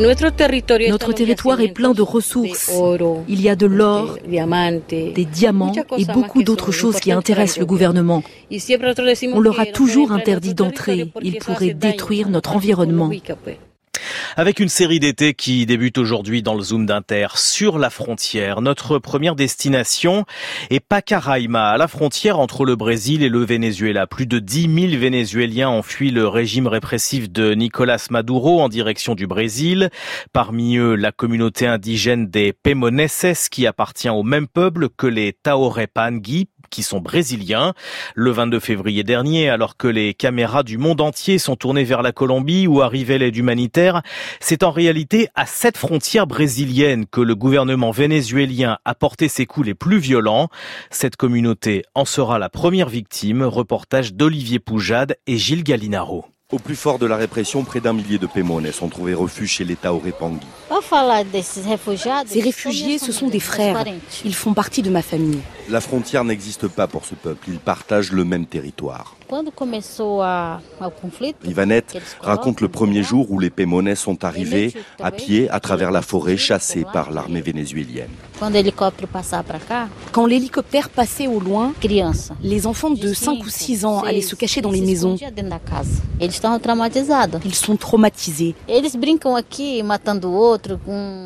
Notre territoire est plein de ressources. Il y a de l'or, des diamants et beaucoup d'autres choses qui intéressent le gouvernement. On leur a toujours interdit d'entrer. Ils pourraient détruire notre environnement. Avec une série d'été qui débute aujourd'hui dans le Zoom d'Inter sur la frontière. Notre première destination est Pacaraima, à la frontière entre le Brésil et le Venezuela. Plus de 10 000 Vénézuéliens ont fui le régime répressif de Nicolas Maduro en direction du Brésil. Parmi eux, la communauté indigène des Pemoneses qui appartient au même peuple que les Taorepangui, qui sont brésiliens. Le 22 février dernier, alors que les caméras du monde entier sont tournées vers la Colombie où arrivait l'aide humanitaire, c'est en réalité à cette frontière brésilienne que le gouvernement vénézuélien a porté ses coups les plus violents. Cette communauté en sera la première victime. Reportage d'Olivier Poujade et Gilles Gallinaro. Au plus fort de la répression, près d'un millier de Pémones ont trouvé refuge chez l'État Orepangui. Ces réfugiés, ce sont des frères. Ils font partie de ma famille. La frontière n'existe pas pour ce peuple. Ils partagent le même territoire. Ivanette raconte le premier jour où les Pémonais sont arrivés à pied à travers la forêt chassés par l'armée vénézuélienne. Quand l'hélicoptère passait au loin, les enfants de 5 ou 6 ans allaient se cacher dans les maisons. Ils sont traumatisés.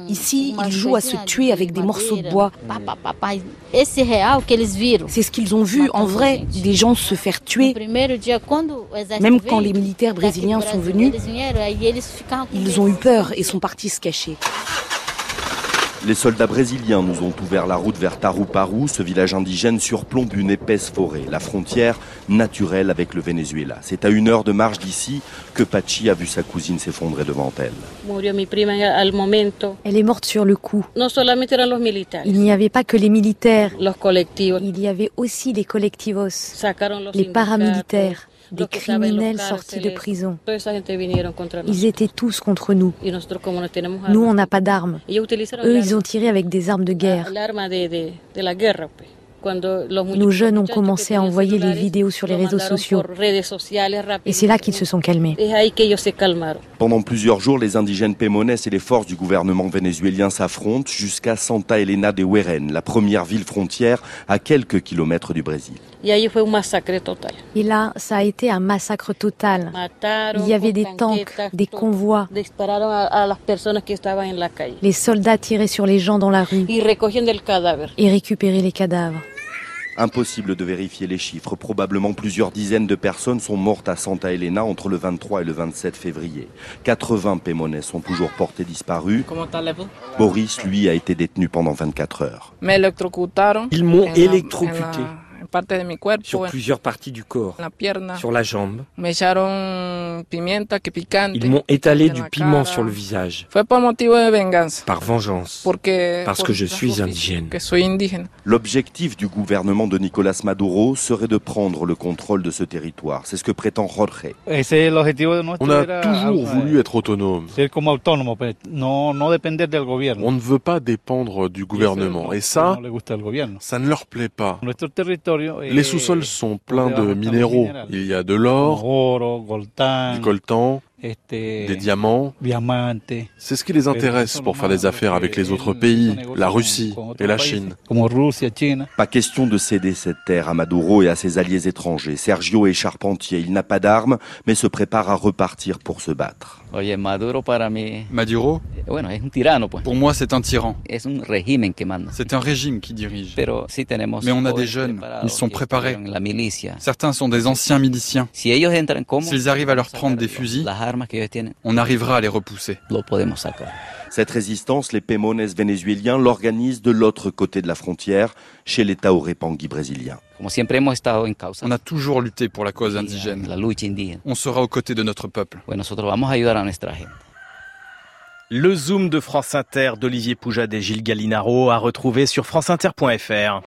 Ici, ils jouent à se tuer avec des morceaux de bois. C'est ce qu'ils ont vu en vrai, des gens se faire tuer. Même quand les militaires brésiliens sont venus, ils ont eu peur et sont partis se cacher. Les soldats brésiliens nous ont ouvert la route vers Taruparu. Ce village indigène surplombe une épaisse forêt, la frontière naturelle avec le Venezuela. C'est à une heure de marche d'ici que Pachi a vu sa cousine s'effondrer devant elle. Elle est morte sur le coup. Il n'y avait pas que les militaires. Il y avait aussi les collectivos, les paramilitaires des criminels sortis de prison. Ils étaient tous contre nous. Nous, on n'a pas d'armes. Eux, ils ont tiré avec des armes de guerre. Nos jeunes ont commencé à envoyer les vidéos sur les réseaux sociaux. Et c'est là qu'ils se sont calmés. Pendant plusieurs jours, les indigènes Pémones et les forces du gouvernement vénézuélien s'affrontent jusqu'à Santa Elena de Hueren, la première ville frontière à quelques kilomètres du Brésil. Et là, ça a été un massacre total. Il y avait des tanks, des convois. Les soldats tiraient sur les gens dans la rue et récupéraient les cadavres. Impossible de vérifier les chiffres. Probablement plusieurs dizaines de personnes sont mortes à Santa Elena entre le 23 et le 27 février. 80 Pémonais sont toujours portés disparus. Boris, lui, a été détenu pendant 24 heures. Ils m'ont électrocuté sur plusieurs parties du corps, sur la jambe. Ils m'ont étalé du piment sur le visage. Par vengeance. Parce que je suis indigène. L'objectif du gouvernement de Nicolas Maduro serait de prendre le contrôle de ce territoire. C'est ce que prétend Jorge. On a toujours voulu être autonome. On ne veut pas dépendre du gouvernement. Et ça, ça ne leur plaît pas. Les sous-sols sont pleins de minéraux. Il y a de l'or, du coltan, des diamants. C'est ce qui les intéresse pour faire des affaires avec les autres pays, la Russie et la Chine. Pas question de céder cette terre à Maduro et à ses alliés étrangers. Sergio est charpentier, il n'a pas d'armes, mais se prépare à repartir pour se battre. Maduro Pour moi, c'est un tyran. C'est un régime qui dirige. Mais on a des jeunes, ils sont préparés. Certains sont des anciens miliciens. S'ils arrivent à leur prendre des fusils, on arrivera à les repousser. Cette résistance, les Pémones vénézuéliens l'organisent de l'autre côté de la frontière, chez l'État Orepangui brésilien. On a toujours lutté pour la cause indigène. On sera aux côtés de notre peuple. Le Zoom de France Inter d'Olivier Poujade et Gilles Gallinaro à retrouver sur franceinter.fr.